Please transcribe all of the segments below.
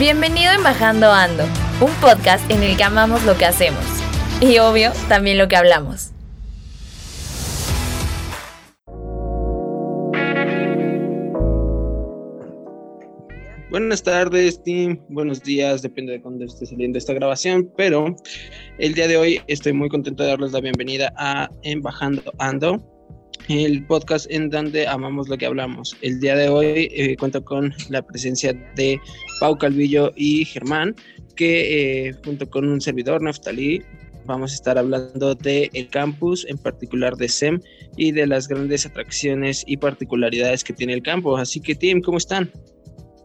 Bienvenido en Bajando Ando, un podcast en el que amamos lo que hacemos y obvio también lo que hablamos. Buenas tardes, team. Buenos días, depende de cuándo esté saliendo esta grabación, pero el día de hoy estoy muy contento de darles la bienvenida a Embajando Ando, el podcast en donde amamos lo que hablamos. El día de hoy eh, cuento con la presencia de Pau Calvillo y Germán, que eh, junto con un servidor, Neftalí, vamos a estar hablando del el campus, en particular de SEM, y de las grandes atracciones y particularidades que tiene el campus. Así que, team, ¿cómo están?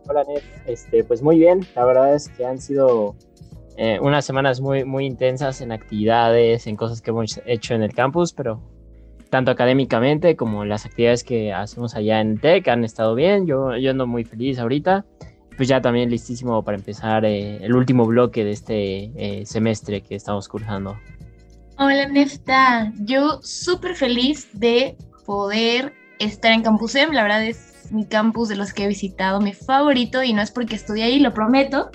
Hola, Nef. Este, pues muy bien. La verdad es que han sido eh, unas semanas muy, muy intensas en actividades, en cosas que hemos hecho en el campus, pero tanto académicamente como las actividades que hacemos allá en TEC han estado bien. Yo, yo ando muy feliz ahorita. Pues ya también listísimo para empezar eh, el último bloque de este eh, semestre que estamos cursando. Hola, Nefta. Yo súper feliz de poder estar en Campus M. La verdad es mi campus de los que he visitado, mi favorito, y no es porque estudié ahí, lo prometo,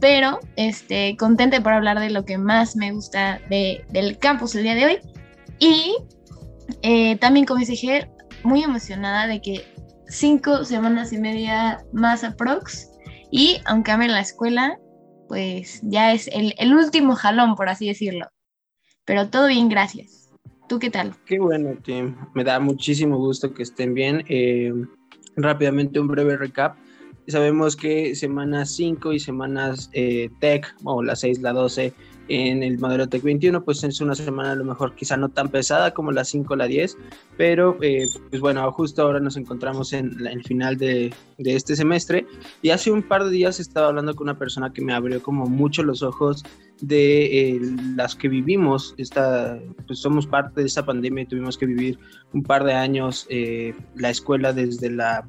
pero este, contenta por hablar de lo que más me gusta de, del campus el día de hoy. Y eh, también, como dije, muy emocionada de que cinco semanas y media más aprox, y aunque ame la escuela, pues ya es el, el último jalón, por así decirlo. Pero todo bien, gracias. ¿Tú qué tal? Qué bueno, Tim. Me da muchísimo gusto que estén bien. Eh, rápidamente un breve recap. Sabemos que semanas 5 y semanas eh, Tech, o la 6, la 12, en el modelo Tech 21, pues es una semana a lo mejor quizá no tan pesada como la 5 o la 10, pero eh, pues bueno, justo ahora nos encontramos en el final de, de, este semestre y hace un par de días estaba hablando con una persona que me abrió como mucho los ojos de eh, las que vivimos, esta, pues somos parte de esta pandemia y tuvimos que vivir un par de años eh, la escuela desde la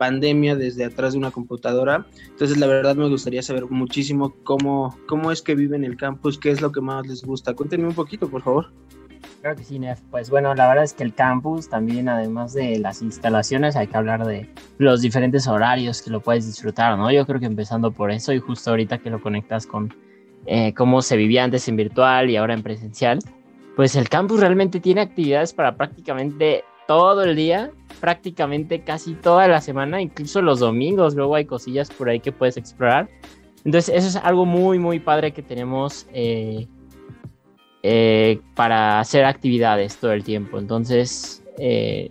pandemia desde atrás de una computadora. Entonces, la verdad me gustaría saber muchísimo cómo, cómo es que viven el campus, qué es lo que más les gusta. Cuéntenme un poquito, por favor. Claro que sí, Nef. Pues bueno, la verdad es que el campus también, además de las instalaciones, hay que hablar de los diferentes horarios que lo puedes disfrutar, ¿no? Yo creo que empezando por eso y justo ahorita que lo conectas con eh, cómo se vivía antes en virtual y ahora en presencial, pues el campus realmente tiene actividades para prácticamente todo el día, prácticamente casi toda la semana, incluso los domingos, luego hay cosillas por ahí que puedes explorar. Entonces eso es algo muy, muy padre que tenemos eh, eh, para hacer actividades todo el tiempo. Entonces, eh,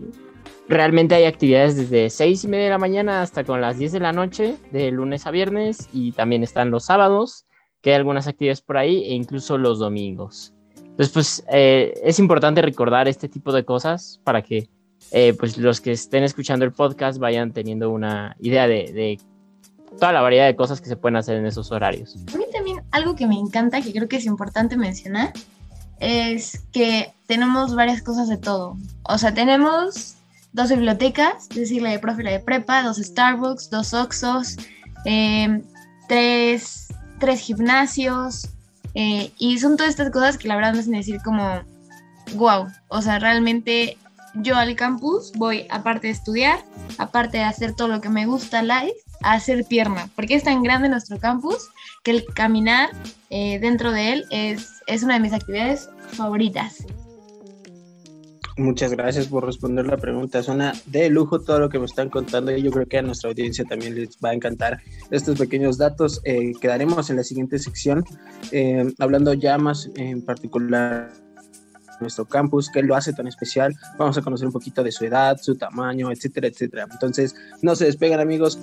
realmente hay actividades desde 6 y media de la mañana hasta con las 10 de la noche, de lunes a viernes, y también están los sábados, que hay algunas actividades por ahí, e incluso los domingos. Entonces, pues es importante recordar este tipo de cosas para que eh, pues los que estén escuchando el podcast vayan teniendo una idea de, toda la variedad de cosas que se pueden hacer en esos horarios. A mí también algo que me encanta, que creo que es importante mencionar, es que tenemos varias cosas de todo. O sea, tenemos dos bibliotecas, es decir, la de profe y la de prepa, dos Starbucks, dos Oxos, eh, tres, tres gimnasios, eh, y son todas estas cosas que la verdad me hacen decir como, wow, o sea, realmente yo al campus voy, aparte de estudiar, aparte de hacer todo lo que me gusta live, a hacer pierna, porque es tan grande nuestro campus que el caminar eh, dentro de él es, es una de mis actividades favoritas. Muchas gracias por responder la pregunta. Suena de lujo todo lo que me están contando y yo creo que a nuestra audiencia también les va a encantar estos pequeños datos. Eh, quedaremos en la siguiente sección eh, hablando ya más en particular nuestro campus, qué lo hace tan especial. Vamos a conocer un poquito de su edad, su tamaño, etcétera, etcétera. Entonces, no se despeguen amigos.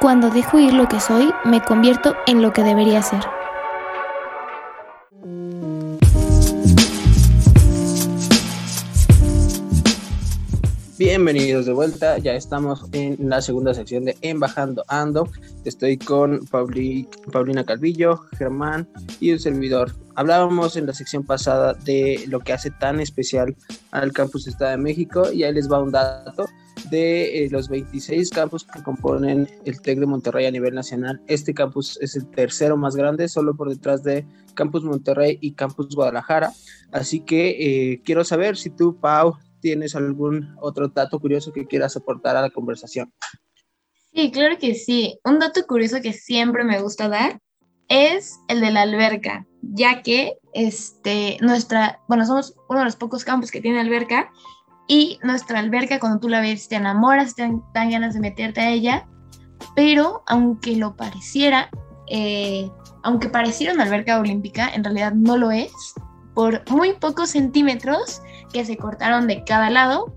Cuando dejo ir lo que soy, me convierto en lo que debería ser. Bienvenidos de vuelta, ya estamos en la segunda sección de Embajando Ando. Estoy con Paulina Calvillo, Germán y un servidor. Hablábamos en la sección pasada de lo que hace tan especial al campus Estado de México y ahí les va un dato de eh, los 26 campus que componen el TEC de Monterrey a nivel nacional. Este campus es el tercero más grande, solo por detrás de Campus Monterrey y Campus Guadalajara. Así que eh, quiero saber si tú, Pau, tienes algún otro dato curioso que quieras aportar a la conversación. Sí, claro que sí. Un dato curioso que siempre me gusta dar es el de la alberca, ya que este, nuestra, bueno, somos uno de los pocos campos que tiene alberca y nuestra alberca cuando tú la ves te enamoras, te dan, ganas de meterte a ella, pero aunque lo pareciera, eh, aunque pareciera una alberca olímpica, en realidad no lo es, por muy pocos centímetros que se cortaron de cada lado,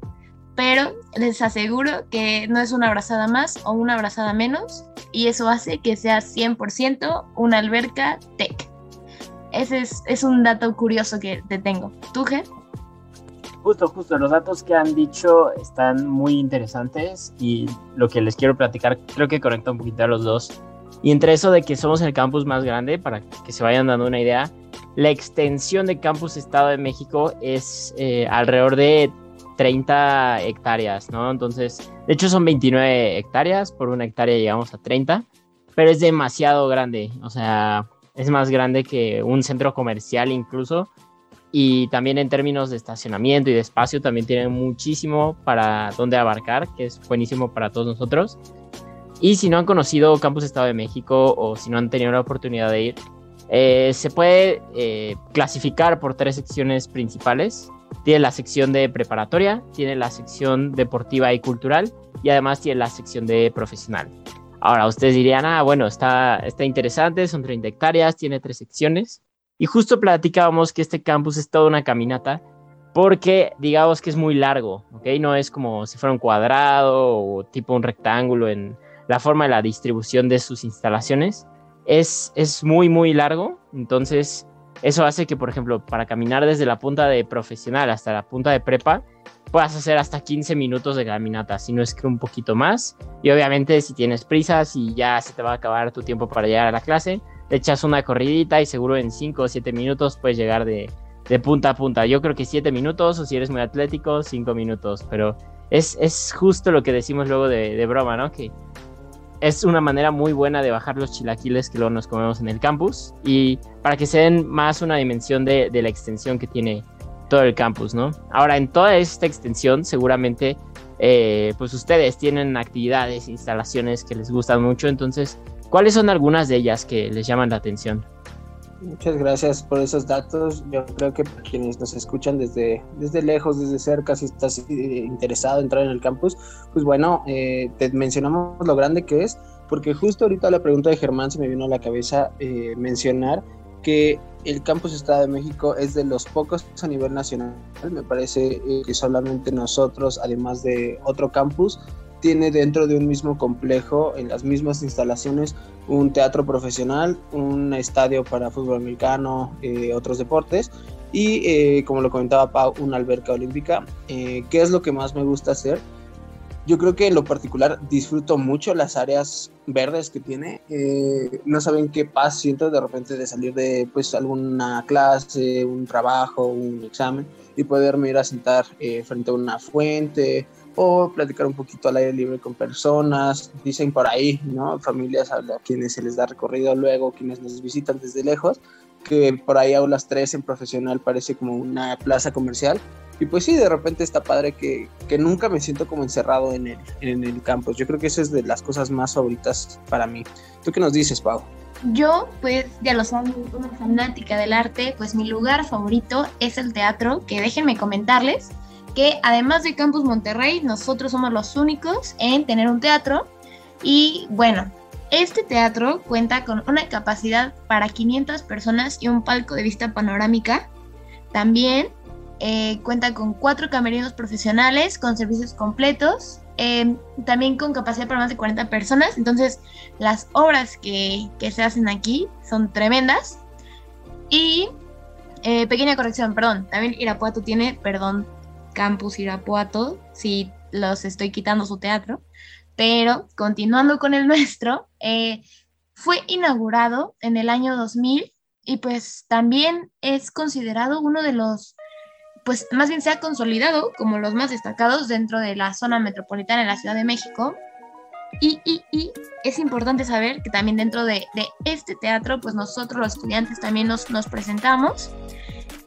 pero les aseguro que no es una abrazada más o una abrazada menos y eso hace que sea 100% una alberca tech. Ese es, un dato curioso que te tengo. ¿Tú, Ger? Justo, justo, los datos que han dicho están muy interesantes y lo que les quiero platicar creo que conecta un poquito a los dos. Y entre eso de que somos el campus más grande, para que se vayan dando una idea, la extensión de Campus Estado de México es eh, alrededor de 30 hectáreas, ¿no? Entonces, de hecho son 29 hectáreas, por una hectárea llegamos a 30, pero es demasiado grande, o sea, es más grande que un centro comercial incluso. Y también en términos de estacionamiento y de espacio también tiene muchísimo para dónde abarcar, que es buenísimo para todos nosotros. Y si no han conocido Campus Estado de México o si no han tenido la oportunidad de ir, eh, se puede eh, clasificar por tres secciones principales. Tiene la sección de preparatoria, tiene la sección deportiva y cultural y además tiene la sección de profesional. Ahora, ustedes dirían, ah, bueno, está, está interesante, son 30 hectáreas, tiene tres secciones. Y justo platicábamos que este campus es toda una caminata porque digamos que es muy largo, ¿ok? No es como si fuera un cuadrado o tipo un rectángulo en la forma de la distribución de sus instalaciones, es, muy, muy largo. Entonces, eso hace que, por ejemplo, para caminar desde la punta de profesional hasta la punta de prepa, puedas hacer hasta 15 minutos de caminata, si no es que un poquito más. Y obviamente, si tienes prisas y ya se te va a acabar tu tiempo para llegar a la clase, le echas una corridita y seguro en 5 o 7 minutos puedes llegar de, punta a punta. Yo creo que 7 minutos, o si eres muy atlético, 5 minutos. Pero es, es, justo lo que decimos luego de, de broma, ¿no? Que es una manera muy buena de bajar los chilaquiles que luego nos comemos en el campus y para que se den más una dimensión de, la extensión que tiene todo el campus, ¿no? Ahora, en toda esta extensión, seguramente, eh, pues ustedes tienen actividades, instalaciones que les gustan mucho, entonces, ¿cuáles son algunas de ellas que les llaman la atención? Muchas gracias por esos datos. Yo creo que quienes nos escuchan desde, desde lejos, desde cerca, si estás eh, interesado en entrar en el campus, pues bueno, eh, te mencionamos lo grande que es, porque justo ahorita la pregunta de Germán se me vino a la cabeza eh, mencionar que el campus Estado de México es de los pocos a nivel nacional. Me parece que solamente nosotros, además de otro campus, tiene dentro de un mismo complejo, en las mismas instalaciones, un teatro profesional, un estadio para fútbol americano, eh, otros deportes y, eh, como lo comentaba Pau, una alberca olímpica. Eh, ¿Qué es lo que más me gusta hacer? Yo creo que en lo particular disfruto mucho las áreas verdes que tiene. no saben qué paz siento de repente de salir de pues alguna clase, un trabajo, un examen y poderme ir a sentar frente a una fuente o platicar un poquito al aire libre con personas, dicen por ahí, ¿no? Familias a quienes se les da recorrido luego, quienes nos visitan desde lejos, que por ahí aulas 3 en profesional parece como una plaza comercial. Y pues sí, de repente está padre que, que nunca me siento como encerrado en el, en el campus. Yo creo que eso es de las cosas más favoritas para mí. ¿Tú qué nos dices, Pau? Yo, pues, ya lo saben, una fanática del arte, pues mi lugar favorito es el teatro, que déjenme comentarles además de Campus Monterrey, nosotros somos los únicos en tener un teatro. Y bueno, este teatro cuenta con una capacidad para 500 personas y un palco de vista panorámica. También eh, cuenta con cuatro camerinos profesionales con servicios completos. Eh, también con capacidad para más de 40 personas. Entonces, las obras que, se hacen aquí son tremendas. Y, eh, pequeña corrección, perdón, también Irapuato tiene, perdón, Campus Irapuato. Si los estoy quitando su teatro. Pero continuando con el nuestro, eh, fue inaugurado en el año 2000 y pues también es considerado uno de los, pues más bien se ha consolidado como los más destacados dentro de la zona metropolitana de la Ciudad de México. Y, y, y es importante saber que también dentro de, de, este teatro, pues nosotros los estudiantes también nos, nos presentamos.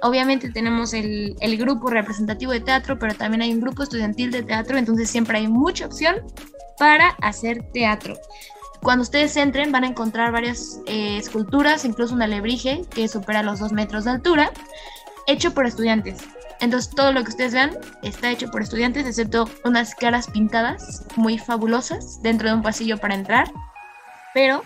Obviamente tenemos el, el, grupo representativo de teatro, pero también hay un grupo estudiantil de teatro, entonces siempre hay mucha opción para hacer teatro. Cuando ustedes entren van a encontrar varias eh, esculturas, incluso un alebrije que supera los dos metros de altura, hecho por estudiantes. Entonces todo lo que ustedes vean está hecho por estudiantes, excepto unas caras pintadas muy fabulosas dentro de un pasillo para entrar. Pero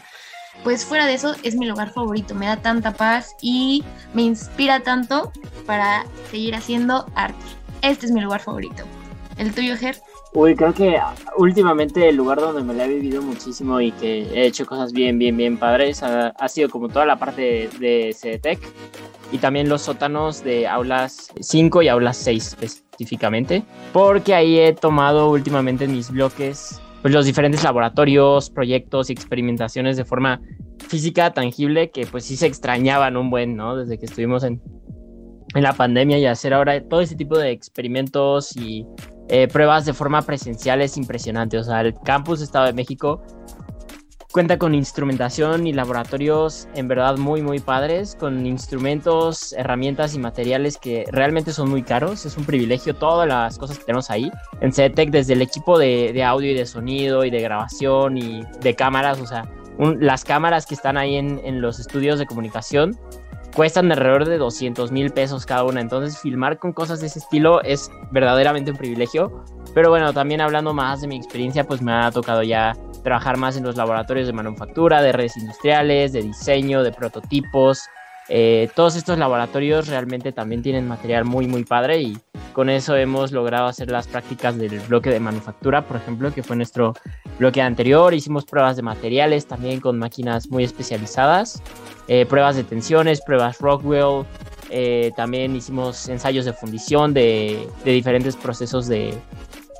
pues fuera de eso es mi lugar favorito, me da tanta paz y me inspira tanto para seguir haciendo arte. Este es mi lugar favorito. ¿El tuyo, Ger? Uy, creo que últimamente el lugar donde me la he vivido muchísimo y que he hecho cosas bien, bien, bien padres ha, sido como toda la parte de, CDTEC y también los sótanos de aulas 5 y aulas 6 específicamente, porque ahí he tomado últimamente en mis bloques pues, los diferentes laboratorios, proyectos y experimentaciones de forma física, tangible, que pues sí se extrañaban un buen, ¿no? Desde que estuvimos en, en la pandemia y hacer ahora todo ese tipo de experimentos y eh, pruebas de forma presencial es impresionante. O sea, el campus Estado de México cuenta con instrumentación y laboratorios en verdad muy, muy padres, con instrumentos, herramientas y materiales que realmente son muy caros. Es un privilegio todas las cosas que tenemos ahí. En CETEC, desde el equipo de, de, audio y de sonido y de grabación y de cámaras, o sea, las cámaras que están ahí en, en los estudios de comunicación cuestan alrededor de 200 mil pesos cada una. Entonces, filmar con cosas de ese estilo es verdaderamente un privilegio. Pero bueno, también hablando más de mi experiencia, pues me ha tocado ya trabajar más en los laboratorios de manufactura, de redes industriales, de diseño, de prototipos. Eh, todos estos laboratorios realmente también tienen material muy, muy padre y con eso hemos logrado hacer las prácticas del bloque de manufactura, por ejemplo, que fue nuestro bloque anterior. Hicimos pruebas de materiales también con máquinas muy especializadas eh, pruebas de tensiones, pruebas Rockwell, eh, también hicimos ensayos de fundición de, de diferentes procesos de,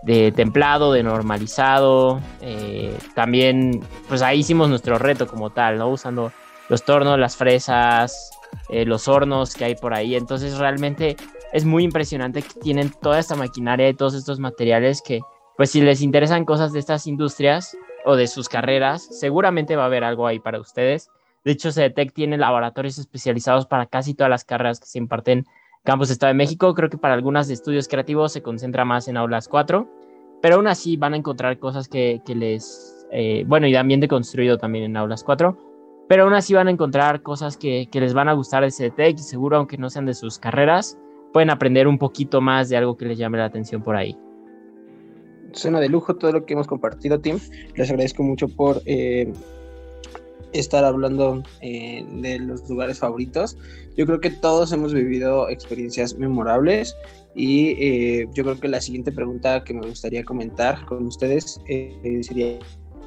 de, templado, de normalizado. Eh, también, pues ahí hicimos nuestro reto como tal, ¿no? Usando los tornos, las fresas, los hornos que hay por ahí. Entonces realmente es muy impresionante que tienen toda esta maquinaria y todos estos materiales que, pues si les interesan cosas de estas industrias o de sus carreras, seguramente va a haber algo ahí para ustedes. De hecho, CETEC tiene laboratorios especializados para casi todas las carreras que se imparten en Campus Estado de México. Creo que para algunas de estudios creativos se concentra más en aulas 4, pero aún así van a encontrar cosas que, les... Eh, bueno, y de construido también en aulas 4, pero aún así van a encontrar cosas que, que les van a gustar de CETEC y seguro, aunque no sean de sus carreras, pueden aprender un poquito más de algo que les llame la atención por ahí. Suena de lujo todo lo que hemos compartido, Tim. Les agradezco mucho por eh, estar hablando eh, de los lugares favoritos. Yo creo que todos hemos vivido experiencias memorables y eh, yo creo que la siguiente pregunta que me gustaría comentar con ustedes eh, sería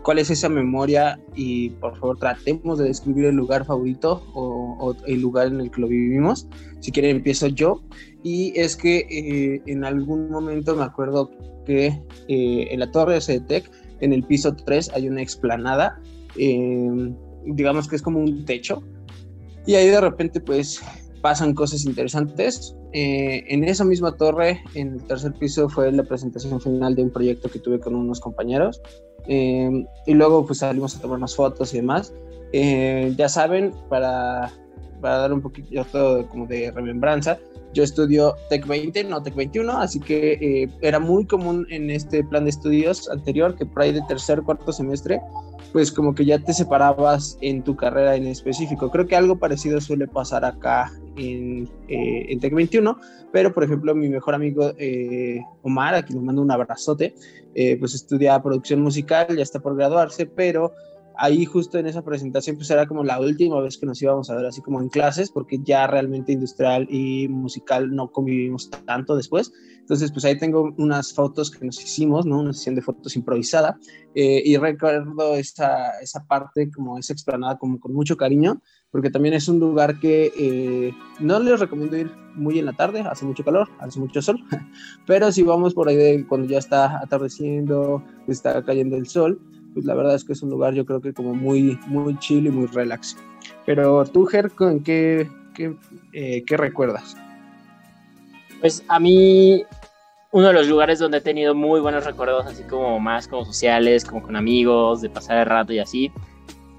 cuál es esa memoria y por favor tratemos de describir el lugar favorito o, o el lugar en el que lo vivimos. Si quieren empiezo yo y es que en algún momento me acuerdo que en la torre de CETEC en el piso 3 hay una explanada digamos que es como un techo. Y ahí de repente pues pasan cosas interesantes. Eh, en esa misma torre, en el tercer piso, fue la presentación final de un proyecto que tuve con unos compañeros. Eh, y luego pues salimos a tomar unas fotos y demás. Eh, ya saben, para, para dar un poquito como de remembranza, yo estudio Tech 20, no Tech 21, así que era muy común en este plan de estudios anterior que por ahí de tercer, cuarto semestre pues como que ya te separabas en tu carrera en específico. Creo que algo parecido suele pasar acá en, eh, en Tech 21, pero por ejemplo mi mejor amigo eh, Omar, a quien le mando un abrazote, eh, pues estudia producción musical, ya está por graduarse, pero ahí justo en esa presentación pues era como la última vez que nos íbamos a ver así como en clases, porque ya realmente industrial y musical no convivimos tanto después. Entonces pues ahí tengo unas fotos que nos hicimos, ¿no? Una sesión de fotos improvisada eh, y recuerdo esa, esa parte como esa explanada como con mucho cariño porque también es un lugar que eh, no les recomiendo ir muy en la tarde, hace mucho calor, hace mucho sol, pero si vamos por ahí cuando ya está atardeciendo, está cayendo el sol, pues la verdad es que es un lugar yo creo que como muy, muy chill y muy relax. Pero tú, Ger, ¿qué, qué, eh, qué recuerdas? Pues a mí uno de los lugares donde he tenido muy buenos recuerdos, así como más como sociales, como con amigos, de pasar el rato y así,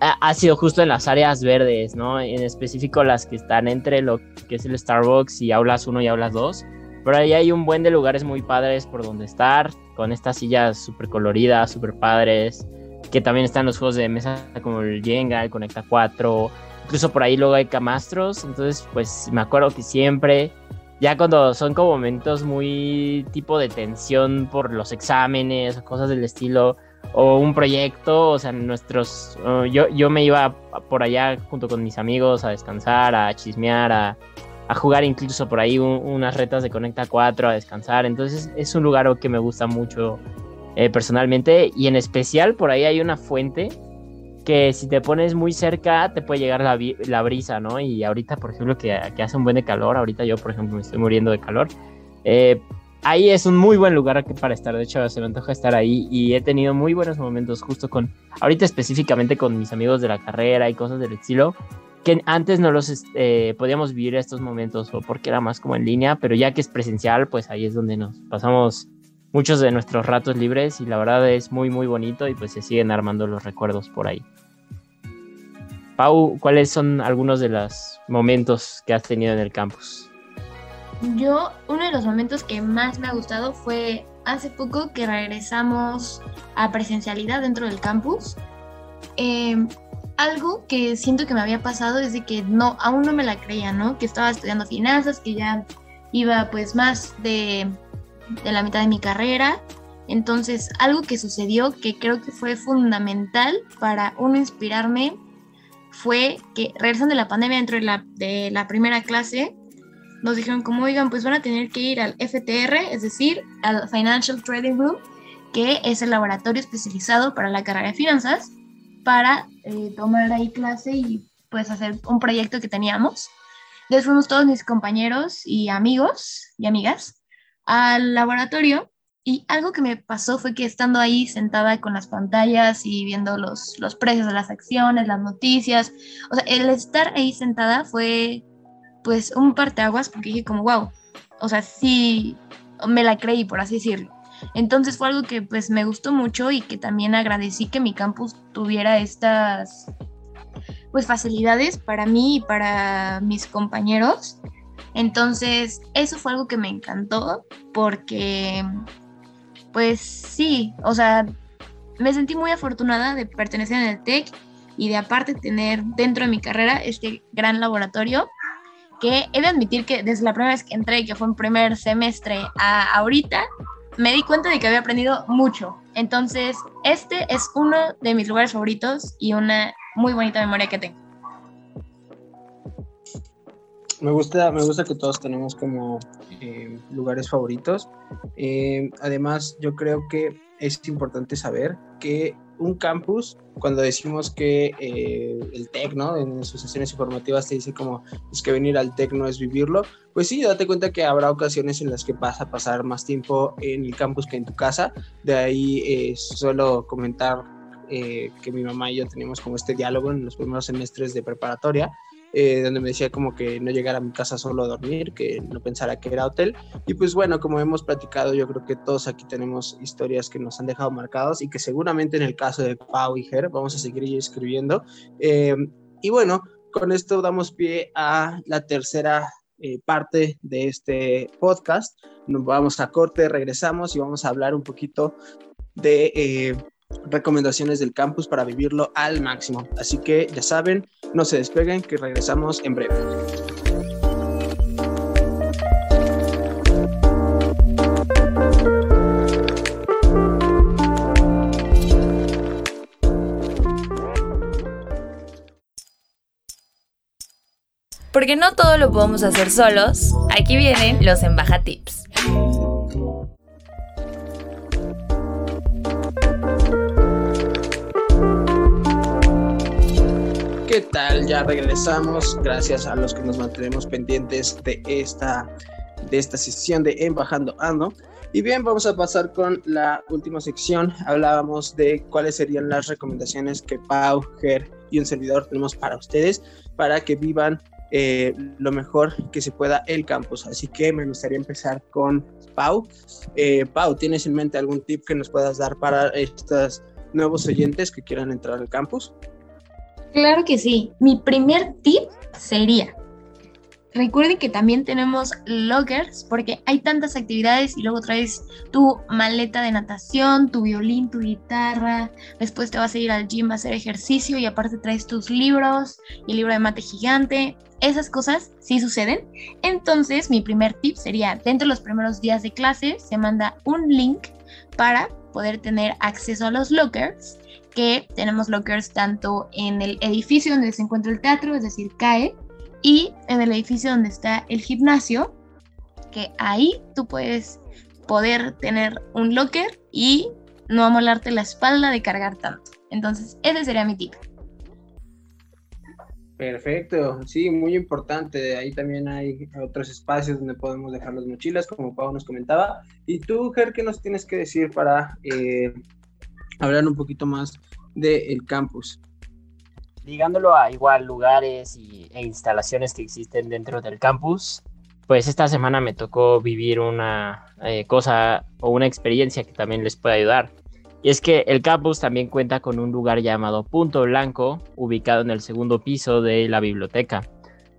ha, sido justo en las áreas verdes, ¿no? En específico las que están entre lo que es el Starbucks y aulas 1 y aulas 2. Pero ahí hay un buen de lugares muy padres por donde estar, con estas sillas súper coloridas, súper padres, que también están los juegos de mesa como el Jenga, el Conecta 4, incluso por ahí luego hay camastros, entonces pues me acuerdo que siempre ya cuando son como momentos muy tipo de tensión por los exámenes cosas del estilo, o un proyecto, o sea, nuestros, yo, yo me iba por allá junto con mis amigos a descansar, a chismear, a, a jugar incluso por ahí unas retas de Conecta 4, a descansar, entonces es un lugar que me gusta mucho eh, personalmente y en especial por ahí hay una fuente que si te pones muy cerca te puede llegar la, la brisa, ¿no? Y ahorita, por ejemplo, que, que, hace un buen calor, ahorita yo, por ejemplo, me estoy muriendo de calor, eh, ahí es un muy buen lugar para estar, de hecho, se me antoja estar ahí y he tenido muy buenos momentos justo con, ahorita específicamente con mis amigos de la carrera y cosas del estilo, que antes no los eh, podíamos vivir estos momentos o porque era más como en línea, pero ya que es presencial, pues ahí es donde nos pasamos muchos de nuestros ratos libres y la verdad es muy muy bonito y pues se siguen armando los recuerdos por ahí. Pau, ¿cuáles son algunos de los momentos que has tenido en el campus? Yo, uno de los momentos que más me ha gustado fue hace poco que regresamos a presencialidad dentro del campus. Em, algo que siento que me había pasado desde que no, aún no me la creía, ¿no? Que estaba estudiando finanzas, que ya iba pues más de de la mitad de mi carrera. Entonces, algo que sucedió que creo que fue fundamental para uno inspirarme fue que regresando de la pandemia dentro de la, de la primera clase, nos dijeron como, oigan, pues van a tener que ir al FTR, es decir, al Financial Trading Room, que es el laboratorio especializado para la carrera de finanzas, para eh, tomar ahí clase y pues hacer un proyecto que teníamos. Entonces fuimos todos mis compañeros y amigos y amigas al laboratorio y algo que me pasó fue que estando ahí sentada con las pantallas y viendo los, los precios de las acciones, las noticias, o sea, el estar ahí sentada fue pues un parteaguas porque dije como, wow, o sea, sí, me la creí, por así decirlo. Entonces fue algo que pues me gustó mucho y que también agradecí que mi campus tuviera estas pues facilidades para mí y para mis compañeros entonces, eso fue algo que me encantó porque, pues sí, o sea, me sentí muy afortunada de pertenecer en el TEC y de aparte tener dentro de mi carrera este gran laboratorio que he de admitir que desde la primera vez que entré, que fue en primer semestre a ahorita, me di cuenta de que había aprendido mucho. Entonces, este es uno de mis lugares favoritos y una muy bonita memoria que tengo. Me gusta, me gusta que todos tenemos como eh, lugares favoritos. Eh, además, yo creo que es importante saber que un campus, cuando decimos que eh, el TEC, ¿no? En sus sesiones informativas te dice como, es que venir al TEC no es vivirlo, pues sí, date cuenta que habrá ocasiones en las que vas a pasar más tiempo en el campus que en tu casa. De ahí suelo comentar que mi mamá y yo teníamos como este diálogo en los primeros semestres de preparatoria, eh, donde me decía como que no llegara a mi casa solo a dormir, que no pensara que era hotel. Y pues bueno, como hemos platicado, yo creo que todos aquí tenemos historias que nos han dejado marcados y que seguramente en el caso de Pau y Ger vamos a seguir escribiendo. Eh, y bueno, con esto damos pie a la tercera eh, parte de este podcast. Nos vamos a corte, regresamos y vamos a hablar un poquito de recomendaciones del campus para vivirlo al máximo. Así que ya saben, no se despeguen que regresamos en breve. Porque no todo lo podemos hacer solos, aquí vienen los Embaja Tips. Tal? Ya regresamos. Gracias a los que nos mantenemos pendientes de esta, de esta sesión de Embajando Ando. Y bien, vamos a pasar con la última sección. Hablábamos de cuáles serían las recomendaciones que Pau, Ger y un servidor tenemos para ustedes para que vivan eh, lo mejor que se pueda el campus. Así que me gustaría empezar con Pau. Eh, Pau, ¿tienes en mente algún tip que nos puedas dar para estos nuevos oyentes que quieran entrar al campus? Claro que sí. Mi primer tip sería, recuerden que también tenemos lockers porque hay tantas actividades y luego traes tu maleta de natación, tu violín, tu guitarra, después te vas a ir al gym a hacer ejercicio y aparte traes tus libros y el libro de mate gigante. Esas cosas sí suceden. Entonces mi primer tip sería, dentro de los primeros días de clase se manda un link para poder tener acceso a los lockers que tenemos lockers tanto en el edificio donde se encuentra el teatro, es decir, CAE, y en el edificio donde está el gimnasio, que ahí tú puedes poder tener un locker y no amolarte la espalda de cargar tanto. Entonces, ese sería mi tip. Perfecto, sí, muy importante. Ahí también hay otros espacios donde podemos dejar las mochilas, como Pau nos comentaba. Y tú, Ger, ¿qué nos tienes que decir para eh, hablar un poquito más del campus. Ligándolo a igual lugares y, e instalaciones que existen dentro del campus, pues esta semana me tocó vivir una eh, cosa o una experiencia que también les puede ayudar. Y es que el campus también cuenta con un lugar llamado Punto Blanco, ubicado en el segundo piso de la biblioteca.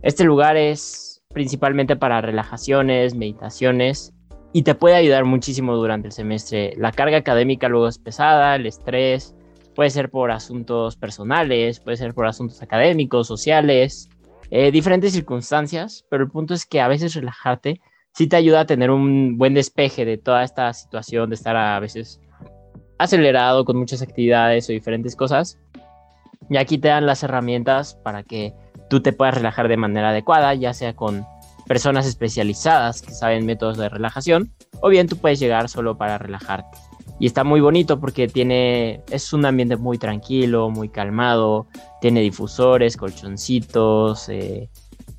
Este lugar es principalmente para relajaciones, meditaciones y te puede ayudar muchísimo durante el semestre. La carga académica luego es pesada, el estrés, puede ser por asuntos personales, puede ser por asuntos académicos, sociales, eh, diferentes circunstancias, pero el punto es que a veces relajarte sí te ayuda a tener un buen despeje de toda esta situación de estar a veces acelerado con muchas actividades o diferentes cosas. Y aquí te dan las herramientas para que tú te puedas relajar de manera adecuada, ya sea con personas especializadas que saben métodos de relajación, o bien tú puedes llegar solo para relajarte. Y está muy bonito porque tiene, es un ambiente muy tranquilo, muy calmado, tiene difusores, colchoncitos, eh,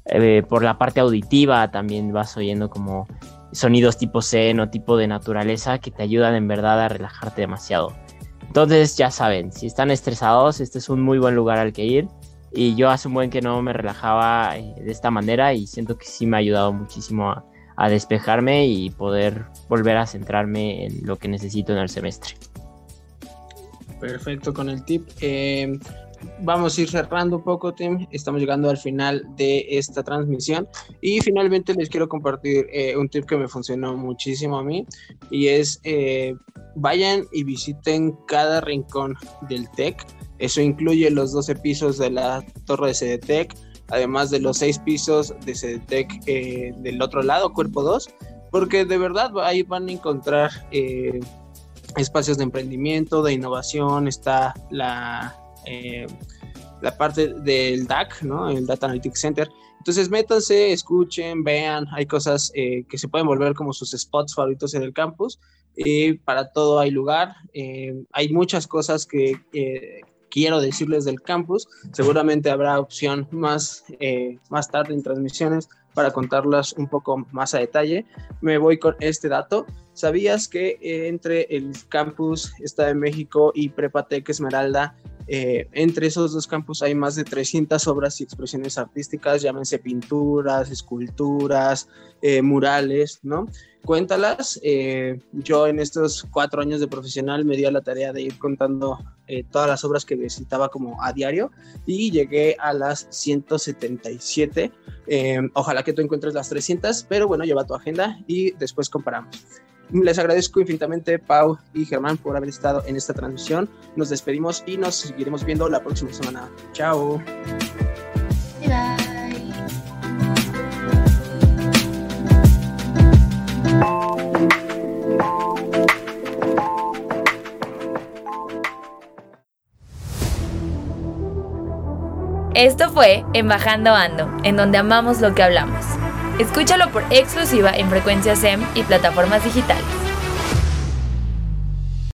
eh, por la parte auditiva también vas oyendo como sonidos tipo zen o tipo de naturaleza que te ayudan en verdad a relajarte demasiado. Entonces ya saben, si están estresados, este es un muy buen lugar al que ir y yo hace un buen que no me relajaba eh, de esta manera y siento que sí me ha ayudado muchísimo a, despejarme y poder volver a centrarme en lo que necesito en el semestre. Perfecto con el tip. Eh, vamos a ir cerrando un poco, Tim. Estamos llegando al final de esta transmisión y finalmente les quiero compartir eh, un tip que me funcionó muchísimo a mí y es vayan y visiten cada rincón del TEC eso incluye los 12 pisos de la torre de CDTEC, además de los 6 pisos de CDTEC eh, del otro lado, cuerpo 2, porque de verdad ahí van a encontrar eh, espacios de emprendimiento, de innovación, está la, eh, la parte del DAC, el Data Analytics Center. Entonces métanse, escuchen, vean, hay cosas que se pueden volver como sus spots favoritos en el campus. Y para todo hay lugar. hay muchas cosas que, quiero decirles del campus. Seguramente habrá opción más, eh, más tarde en transmisiones para contarlas un poco más a detalle. Me voy con este dato. ¿Sabías que eh, entre el campus está de México y Prepatec Esmeralda, eh, entre esos dos campus hay más de 300 obras y expresiones artísticas, llámense pinturas, esculturas, murales, ¿no? Cuéntalas. Eh, yo en estos cuatro años de profesional me di a la tarea de ir contando eh, todas las obras que visitaba como a diario y llegué a las 177. Eh, ojalá que tú encuentres las 300, pero bueno, lleva tu agenda y después comparamos. Les agradezco infinitamente Pau y Germán por haber estado en esta transmisión. Nos despedimos y nos seguiremos viendo la próxima semana. Chao. Esto fue Embajando Ando, en donde amamos lo que hablamos. Escúchalo por exclusiva en frecuencia SEM y plataformas digitales.